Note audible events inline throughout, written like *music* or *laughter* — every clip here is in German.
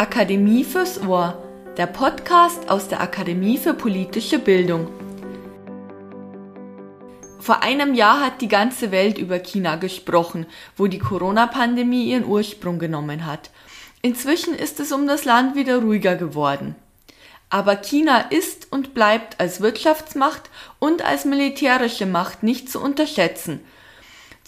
Akademie fürs Ohr, der Podcast aus der Akademie für politische Bildung. Vor einem Jahr hat die ganze Welt über China gesprochen, wo die Corona-Pandemie ihren Ursprung genommen hat. Inzwischen ist es um das Land wieder ruhiger geworden. Aber China ist und bleibt als Wirtschaftsmacht und als militärische Macht nicht zu unterschätzen –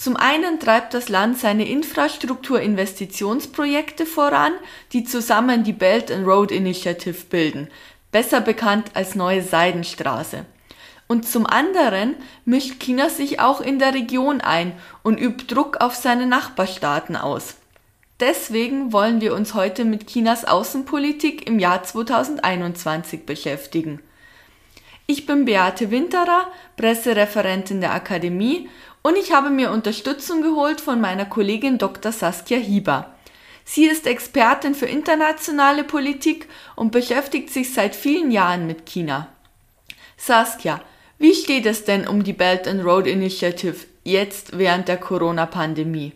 zum einen treibt das Land seine Infrastrukturinvestitionsprojekte voran, die zusammen die Belt and Road Initiative bilden, besser bekannt als Neue Seidenstraße. Und zum anderen mischt China sich auch in der Region ein und übt Druck auf seine Nachbarstaaten aus. Deswegen wollen wir uns heute mit Chinas Außenpolitik im Jahr 2021 beschäftigen. Ich bin Beate Winterer, Pressereferentin der Akademie und ich habe mir Unterstützung geholt von meiner Kollegin Dr. Saskia Hieber. Sie ist Expertin für internationale Politik und beschäftigt sich seit vielen Jahren mit China. Saskia, wie steht es denn um die Belt and Road Initiative jetzt während der Corona-Pandemie?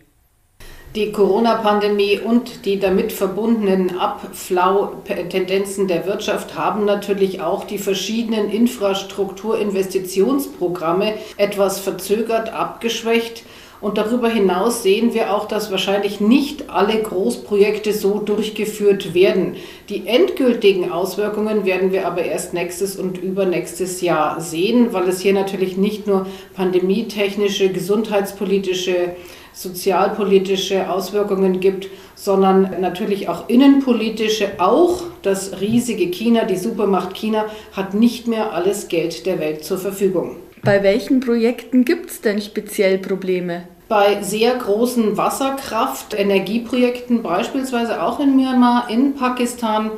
Die Corona-Pandemie und die damit verbundenen Abflau-Tendenzen der Wirtschaft haben natürlich auch die verschiedenen Infrastrukturinvestitionsprogramme etwas verzögert, abgeschwächt. Und darüber hinaus sehen wir auch, dass wahrscheinlich nicht alle Großprojekte so durchgeführt werden. Die endgültigen Auswirkungen werden wir aber erst nächstes und übernächstes Jahr sehen, weil es hier natürlich nicht nur pandemietechnische, gesundheitspolitische sozialpolitische Auswirkungen gibt, sondern natürlich auch innenpolitische. Auch das riesige China, die Supermacht China, hat nicht mehr alles Geld der Welt zur Verfügung. Bei welchen Projekten gibt es denn speziell Probleme? Bei sehr großen Wasserkraft-Energieprojekten, beispielsweise auch in Myanmar, in Pakistan,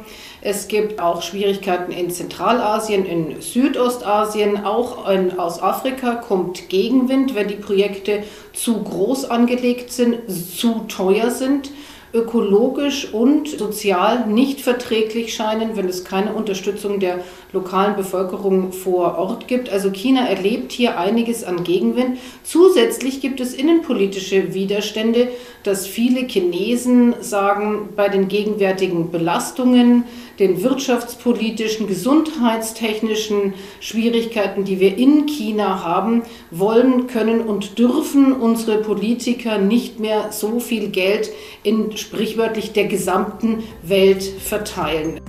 es gibt auch Schwierigkeiten in Zentralasien, in Südostasien, auch in, aus Afrika kommt Gegenwind, wenn die Projekte zu groß angelegt sind, zu teuer sind ökologisch und sozial nicht verträglich scheinen, wenn es keine Unterstützung der lokalen Bevölkerung vor Ort gibt. Also China erlebt hier einiges an Gegenwind. Zusätzlich gibt es innenpolitische Widerstände, dass viele Chinesen sagen, bei den gegenwärtigen Belastungen, den wirtschaftspolitischen, gesundheitstechnischen Schwierigkeiten, die wir in China haben, wollen, können und dürfen unsere Politiker nicht mehr so viel Geld in sprichwörtlich der gesamten Welt verteilen.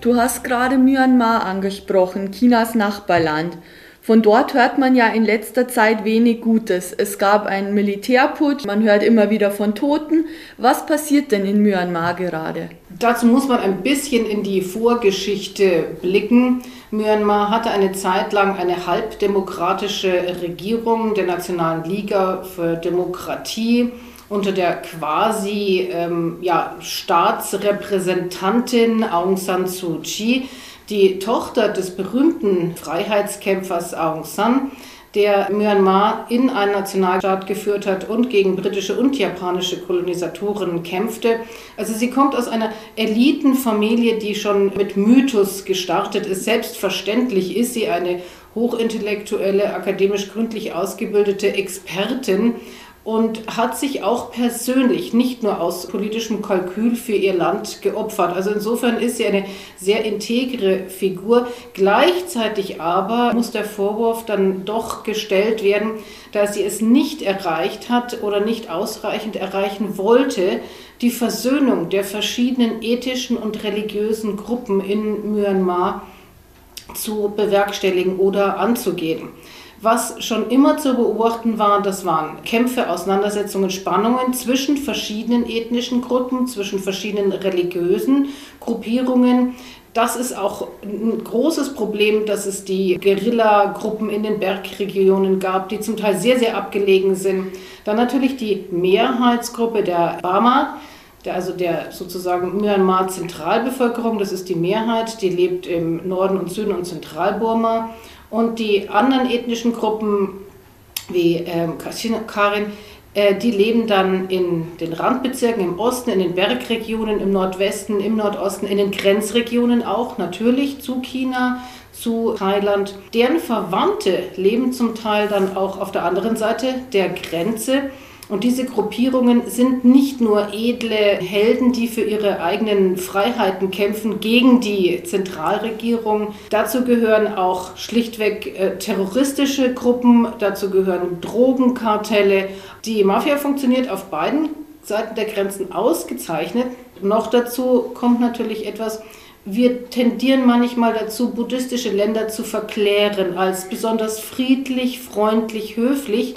Du hast gerade Myanmar angesprochen, Chinas Nachbarland. Von dort hört man ja in letzter Zeit wenig Gutes. Es gab einen Militärputsch, man hört immer wieder von Toten. Was passiert denn in Myanmar gerade? Dazu muss man ein bisschen in die Vorgeschichte blicken. Myanmar hatte eine Zeit lang eine halbdemokratische Regierung der Nationalen Liga für Demokratie unter der quasi ähm, ja, Staatsrepräsentantin Aung San Suu Kyi die Tochter des berühmten Freiheitskämpfers Aung San, der Myanmar in einen Nationalstaat geführt hat und gegen britische und japanische Kolonisatoren kämpfte. Also sie kommt aus einer Elitenfamilie, die schon mit Mythos gestartet ist. Selbstverständlich ist sie eine hochintellektuelle, akademisch gründlich ausgebildete Expertin und hat sich auch persönlich nicht nur aus politischem Kalkül für ihr Land geopfert. Also insofern ist sie eine sehr integre Figur. Gleichzeitig aber muss der Vorwurf dann doch gestellt werden, dass sie es nicht erreicht hat oder nicht ausreichend erreichen wollte, die Versöhnung der verschiedenen ethischen und religiösen Gruppen in Myanmar zu bewerkstelligen oder anzugehen. Was schon immer zu beobachten war, das waren Kämpfe, Auseinandersetzungen, Spannungen zwischen verschiedenen ethnischen Gruppen, zwischen verschiedenen religiösen Gruppierungen. Das ist auch ein großes Problem, dass es die Guerilla-Gruppen in den Bergregionen gab, die zum Teil sehr, sehr abgelegen sind. Dann natürlich die Mehrheitsgruppe der Bama, der, also der sozusagen Myanmar-Zentralbevölkerung, das ist die Mehrheit, die lebt im Norden und Süden und Zentralburma. Und die anderen ethnischen Gruppen, wie ähm, Karin, äh, die leben dann in den Randbezirken im Osten, in den Bergregionen, im Nordwesten, im Nordosten, in den Grenzregionen auch natürlich zu China, zu Thailand. Deren Verwandte leben zum Teil dann auch auf der anderen Seite der Grenze. Und diese Gruppierungen sind nicht nur edle Helden, die für ihre eigenen Freiheiten kämpfen gegen die Zentralregierung. Dazu gehören auch schlichtweg äh, terroristische Gruppen, dazu gehören Drogenkartelle. Die Mafia funktioniert auf beiden Seiten der Grenzen ausgezeichnet. Noch dazu kommt natürlich etwas, wir tendieren manchmal dazu, buddhistische Länder zu verklären als besonders friedlich, freundlich, höflich.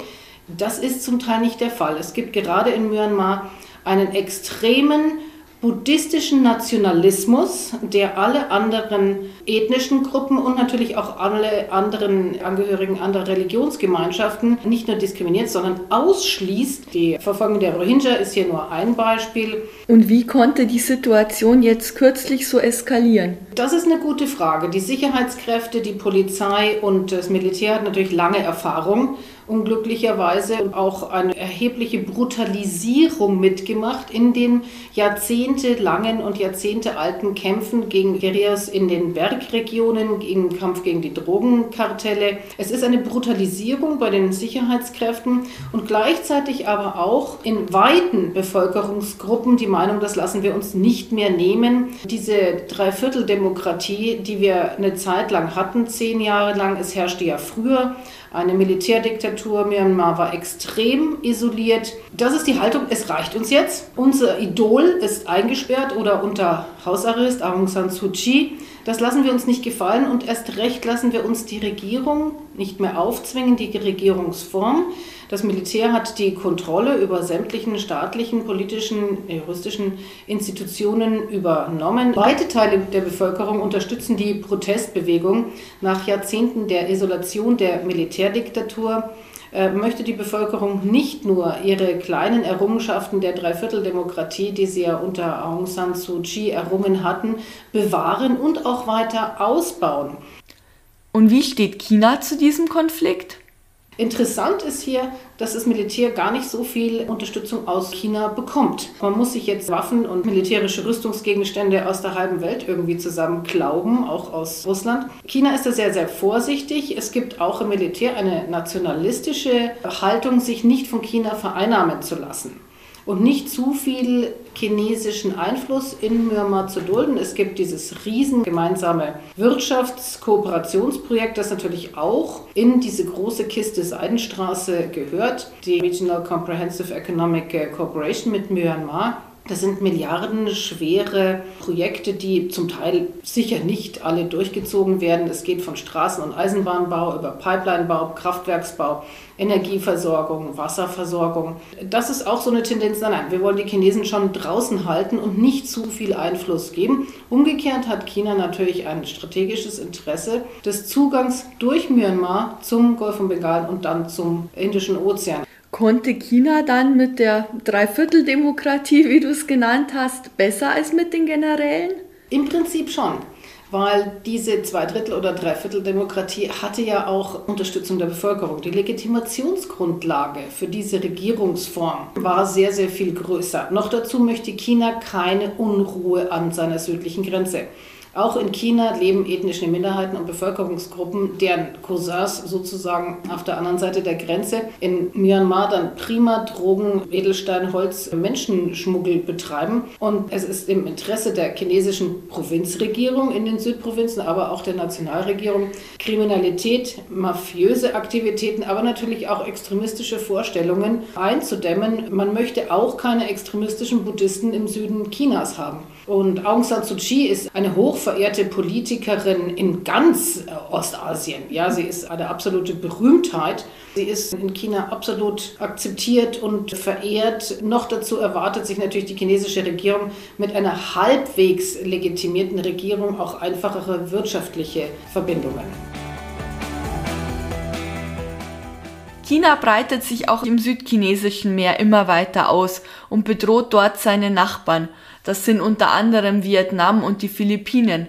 Das ist zum Teil nicht der Fall. Es gibt gerade in Myanmar einen extremen buddhistischen Nationalismus, der alle anderen ethnischen Gruppen und natürlich auch alle anderen Angehörigen anderer Religionsgemeinschaften nicht nur diskriminiert, sondern ausschließt. Die Verfolgung der Rohingya ist hier nur ein Beispiel. Und wie konnte die Situation jetzt kürzlich so eskalieren? Das ist eine gute Frage. Die Sicherheitskräfte, die Polizei und das Militär hat natürlich lange Erfahrung unglücklicherweise auch eine erhebliche Brutalisierung mitgemacht in den jahrzehntelangen und jahrzehntealten Kämpfen gegen Guerillas in den Bergregionen, im Kampf gegen die Drogenkartelle. Es ist eine Brutalisierung bei den Sicherheitskräften und gleichzeitig aber auch in weiten Bevölkerungsgruppen die Meinung, das lassen wir uns nicht mehr nehmen. Diese Dreivierteldemokratie, die wir eine Zeit lang hatten, zehn Jahre lang, es herrschte ja früher eine Militärdiktatur. Myanmar war extrem isoliert. Das ist die Haltung, es reicht uns jetzt. Unser Idol ist eingesperrt oder unter Hausarrest, Aung San Suu Kyi. Das lassen wir uns nicht gefallen und erst recht lassen wir uns die Regierung nicht mehr aufzwingen, die Regierungsform. Das Militär hat die Kontrolle über sämtlichen staatlichen, politischen, juristischen Institutionen übernommen. Weite Teile der Bevölkerung unterstützen die Protestbewegung. Nach Jahrzehnten der Isolation der Militärdiktatur äh, möchte die Bevölkerung nicht nur ihre kleinen Errungenschaften der Dreivierteldemokratie, die sie ja unter Aung San Suu Kyi errungen hatten, bewahren und auch weiter ausbauen. Und wie steht China zu diesem Konflikt? Interessant ist hier, dass das Militär gar nicht so viel Unterstützung aus China bekommt. Man muss sich jetzt Waffen und militärische Rüstungsgegenstände aus der halben Welt irgendwie zusammenklauben, auch aus Russland. China ist da sehr, sehr vorsichtig. Es gibt auch im Militär eine nationalistische Haltung, sich nicht von China vereinnahmen zu lassen und nicht zu viel chinesischen Einfluss in Myanmar zu dulden. Es gibt dieses riesen gemeinsame Wirtschaftskooperationsprojekt, das natürlich auch in diese große Kiste Seidenstraße gehört, die Regional Comprehensive Economic Cooperation mit Myanmar. Das sind milliardenschwere Projekte, die zum Teil sicher nicht alle durchgezogen werden. Es geht von Straßen- und Eisenbahnbau über Pipelinebau, Kraftwerksbau, Energieversorgung, Wasserversorgung. Das ist auch so eine Tendenz. Nein, nein, wir wollen die Chinesen schon draußen halten und nicht zu viel Einfluss geben. Umgekehrt hat China natürlich ein strategisches Interesse des Zugangs durch Myanmar zum Golf von Bengal und dann zum Indischen Ozean. Konnte China dann mit der Dreivierteldemokratie, wie du es genannt hast, besser als mit den Generälen? Im Prinzip schon, weil diese Zweidrittel- oder Dreivierteldemokratie hatte ja auch Unterstützung der Bevölkerung. Die Legitimationsgrundlage für diese Regierungsform war sehr, sehr viel größer. Noch dazu möchte China keine Unruhe an seiner südlichen Grenze. Auch in China leben ethnische Minderheiten und Bevölkerungsgruppen, deren Cousins sozusagen auf der anderen Seite der Grenze in Myanmar dann prima Drogen, Edelstein, Holz, Menschenschmuggel betreiben. Und es ist im Interesse der chinesischen Provinzregierung in den Südprovinzen, aber auch der Nationalregierung, Kriminalität, mafiöse Aktivitäten, aber natürlich auch extremistische Vorstellungen einzudämmen. Man möchte auch keine extremistischen Buddhisten im Süden Chinas haben. Und Aung San Suu Kyi ist eine hochverehrte Politikerin in ganz äh, Ostasien. Ja, sie ist eine absolute Berühmtheit. Sie ist in China absolut akzeptiert und verehrt. Noch dazu erwartet sich natürlich die chinesische Regierung mit einer halbwegs legitimierten Regierung auch einfachere wirtschaftliche Verbindungen. China breitet sich auch im südchinesischen Meer immer weiter aus und bedroht dort seine Nachbarn. Das sind unter anderem Vietnam und die Philippinen.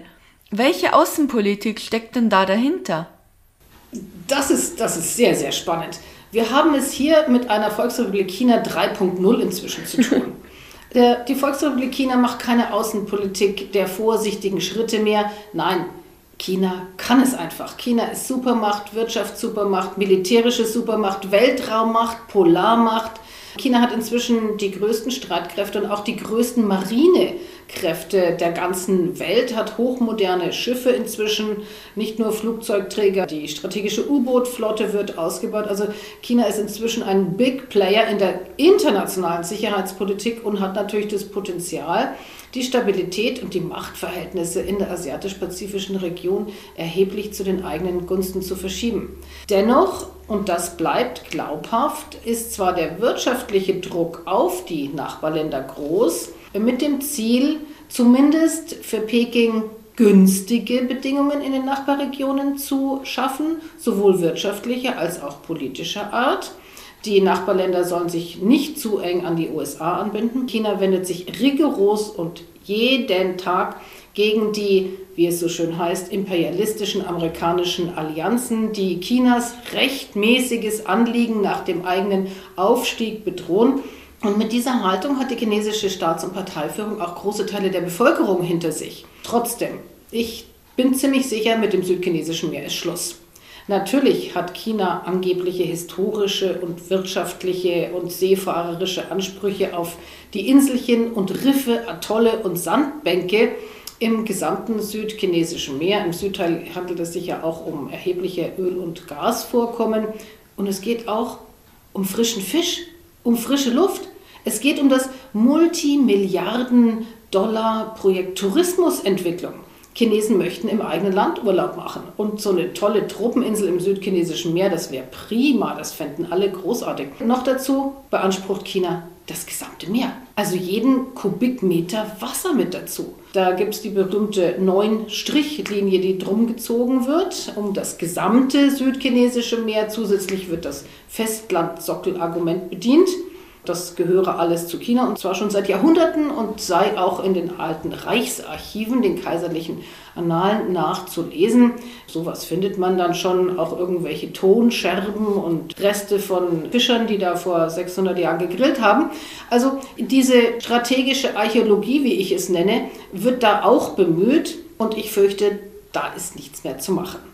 Welche Außenpolitik steckt denn da dahinter? Das ist, das ist sehr, sehr spannend. Wir haben es hier mit einer Volksrepublik China 3.0 inzwischen zu tun. *laughs* die Volksrepublik China macht keine Außenpolitik der vorsichtigen Schritte mehr. Nein, China kann es einfach. China ist Supermacht, Wirtschaftssupermacht, militärische Supermacht, Weltraummacht, Polarmacht. China hat inzwischen die größten Streitkräfte und auch die größten Marinekräfte der ganzen Welt, hat hochmoderne Schiffe inzwischen, nicht nur Flugzeugträger, die strategische U-Boot-Flotte wird ausgebaut. Also China ist inzwischen ein Big Player in der internationalen Sicherheitspolitik und hat natürlich das Potenzial, die Stabilität und die Machtverhältnisse in der asiatisch-pazifischen Region erheblich zu den eigenen Gunsten zu verschieben. Dennoch, und das bleibt glaubhaft, ist zwar der wirtschaftliche Druck auf die Nachbarländer groß, mit dem Ziel, zumindest für Peking günstige Bedingungen in den Nachbarregionen zu schaffen, sowohl wirtschaftlicher als auch politischer Art. Die Nachbarländer sollen sich nicht zu eng an die USA anbinden. China wendet sich rigoros und jeden Tag gegen die, wie es so schön heißt, imperialistischen amerikanischen Allianzen, die Chinas rechtmäßiges Anliegen nach dem eigenen Aufstieg bedrohen. Und mit dieser Haltung hat die chinesische Staats- und Parteiführung auch große Teile der Bevölkerung hinter sich. Trotzdem, ich bin ziemlich sicher, mit dem südchinesischen Meer ist Schluss. Natürlich hat China angebliche historische und wirtschaftliche und seefahrerische Ansprüche auf die Inselchen und Riffe, Atolle und Sandbänke im gesamten südchinesischen Meer. Im Südteil handelt es sich ja auch um erhebliche Öl- und Gasvorkommen. Und es geht auch um frischen Fisch, um frische Luft. Es geht um das Multimilliarden-Dollar-Projekt Tourismusentwicklung. Chinesen möchten im eigenen Land Urlaub machen. Und so eine tolle Truppeninsel im südchinesischen Meer, das wäre prima, das fänden alle großartig. Noch dazu beansprucht China das gesamte Meer. Also jeden Kubikmeter Wasser mit dazu. Da gibt es die berühmte Neun-Strich-Linie, die drum gezogen wird, um das gesamte südchinesische Meer. Zusätzlich wird das Festlandsockelargument bedient das gehöre alles zu China und zwar schon seit Jahrhunderten und sei auch in den alten Reichsarchiven, den kaiserlichen Annalen nachzulesen. Sowas findet man dann schon, auch irgendwelche Tonscherben und Reste von Fischern, die da vor 600 Jahren gegrillt haben. Also diese strategische Archäologie, wie ich es nenne, wird da auch bemüht und ich fürchte, da ist nichts mehr zu machen.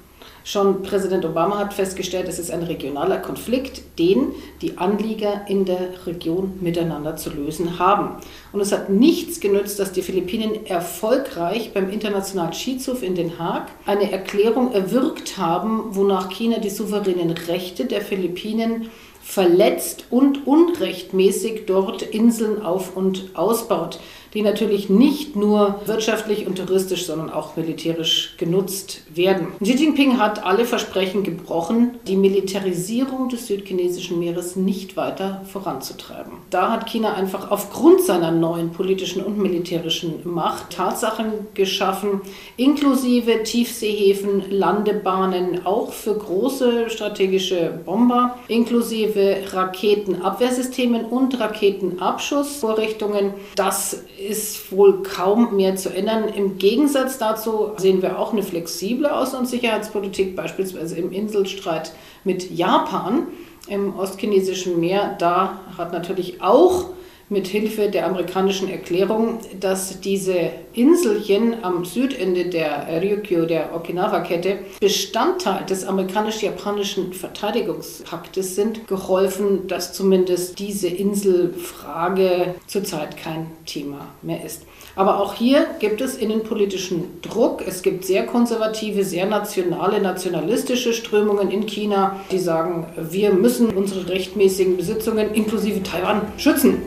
Schon Präsident Obama hat festgestellt, es ist ein regionaler Konflikt, den die Anlieger in der Region miteinander zu lösen haben. Und es hat nichts genützt, dass die Philippinen erfolgreich beim Internationalen Schiedshof in Den Haag eine Erklärung erwirkt haben, wonach China die souveränen Rechte der Philippinen verletzt und unrechtmäßig dort Inseln auf und ausbaut die natürlich nicht nur wirtschaftlich und touristisch, sondern auch militärisch genutzt werden. Xi Jinping hat alle Versprechen gebrochen, die Militarisierung des südchinesischen Meeres nicht weiter voranzutreiben. Da hat China einfach aufgrund seiner neuen politischen und militärischen Macht Tatsachen geschaffen, inklusive Tiefseehäfen, Landebahnen, auch für große strategische Bomber, inklusive Raketenabwehrsystemen und Raketenabschussvorrichtungen. Das ist wohl kaum mehr zu ändern. Im Gegensatz dazu sehen wir auch eine flexible Außen- und Sicherheitspolitik, beispielsweise im Inselstreit mit Japan im ostchinesischen Meer. Da hat natürlich auch mit Hilfe der amerikanischen Erklärung, dass diese Inselchen am Südende der Ryukyu, der Okinawa-Kette, Bestandteil des amerikanisch-japanischen Verteidigungspaktes sind, geholfen, dass zumindest diese Inselfrage zurzeit kein Thema mehr ist. Aber auch hier gibt es innenpolitischen Druck. Es gibt sehr konservative, sehr nationale, nationalistische Strömungen in China, die sagen, wir müssen unsere rechtmäßigen Besitzungen inklusive Taiwan schützen.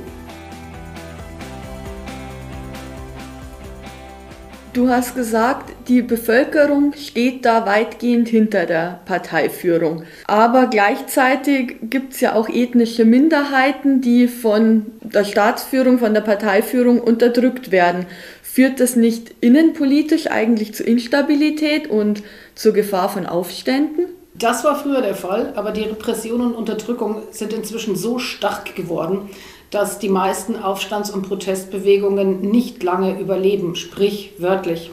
Du hast gesagt, die Bevölkerung steht da weitgehend hinter der Parteiführung. Aber gleichzeitig gibt es ja auch ethnische Minderheiten, die von der Staatsführung, von der Parteiführung unterdrückt werden. Führt das nicht innenpolitisch eigentlich zu Instabilität und zur Gefahr von Aufständen? Das war früher der Fall, aber die Repression und Unterdrückung sind inzwischen so stark geworden, dass die meisten Aufstands- und Protestbewegungen nicht lange überleben, sprich wörtlich.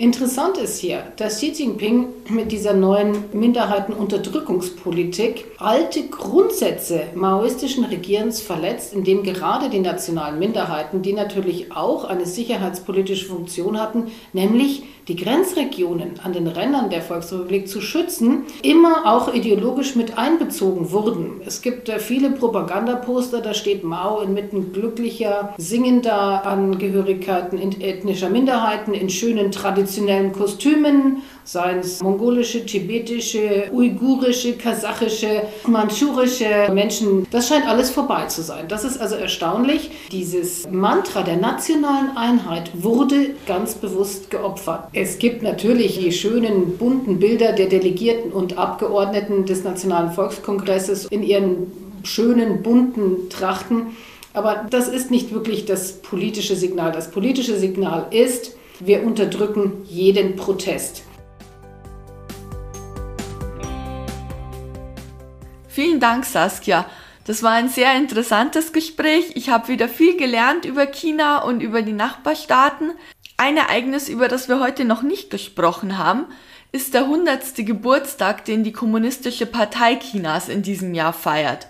Interessant ist hier, dass Xi Jinping mit dieser neuen Minderheitenunterdrückungspolitik alte Grundsätze maoistischen Regierens verletzt, indem gerade die nationalen Minderheiten, die natürlich auch eine sicherheitspolitische Funktion hatten, nämlich die Grenzregionen an den Rändern der Volksrepublik zu schützen, immer auch ideologisch mit einbezogen wurden. Es gibt äh, viele Propagandaposter, da steht Mao inmitten glücklicher, singender Angehörigkeiten ethnischer Minderheiten in schönen traditionellen Kostümen seien es mongolische, tibetische, uigurische, kasachische, mandschurische Menschen. Das scheint alles vorbei zu sein. Das ist also erstaunlich. Dieses Mantra der nationalen Einheit wurde ganz bewusst geopfert. Es gibt natürlich die schönen bunten Bilder der Delegierten und Abgeordneten des Nationalen Volkskongresses in ihren schönen bunten Trachten. Aber das ist nicht wirklich das politische Signal. Das politische Signal ist, wir unterdrücken jeden Protest. Vielen Dank, Saskia. Das war ein sehr interessantes Gespräch. Ich habe wieder viel gelernt über China und über die Nachbarstaaten. Ein Ereignis, über das wir heute noch nicht gesprochen haben, ist der 100. Geburtstag, den die Kommunistische Partei Chinas in diesem Jahr feiert.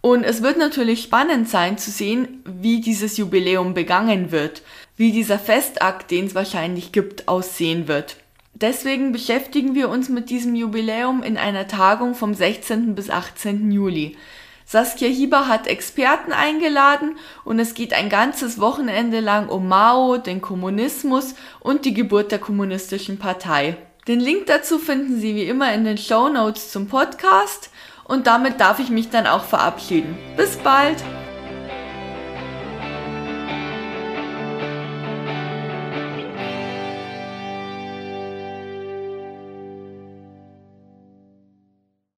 Und es wird natürlich spannend sein zu sehen, wie dieses Jubiläum begangen wird, wie dieser Festakt, den es wahrscheinlich gibt, aussehen wird. Deswegen beschäftigen wir uns mit diesem Jubiläum in einer Tagung vom 16. bis 18. Juli. Saskia Hieber hat Experten eingeladen und es geht ein ganzes Wochenende lang um Mao, den Kommunismus und die Geburt der kommunistischen Partei. Den Link dazu finden Sie wie immer in den Show Notes zum Podcast und damit darf ich mich dann auch verabschieden. Bis bald!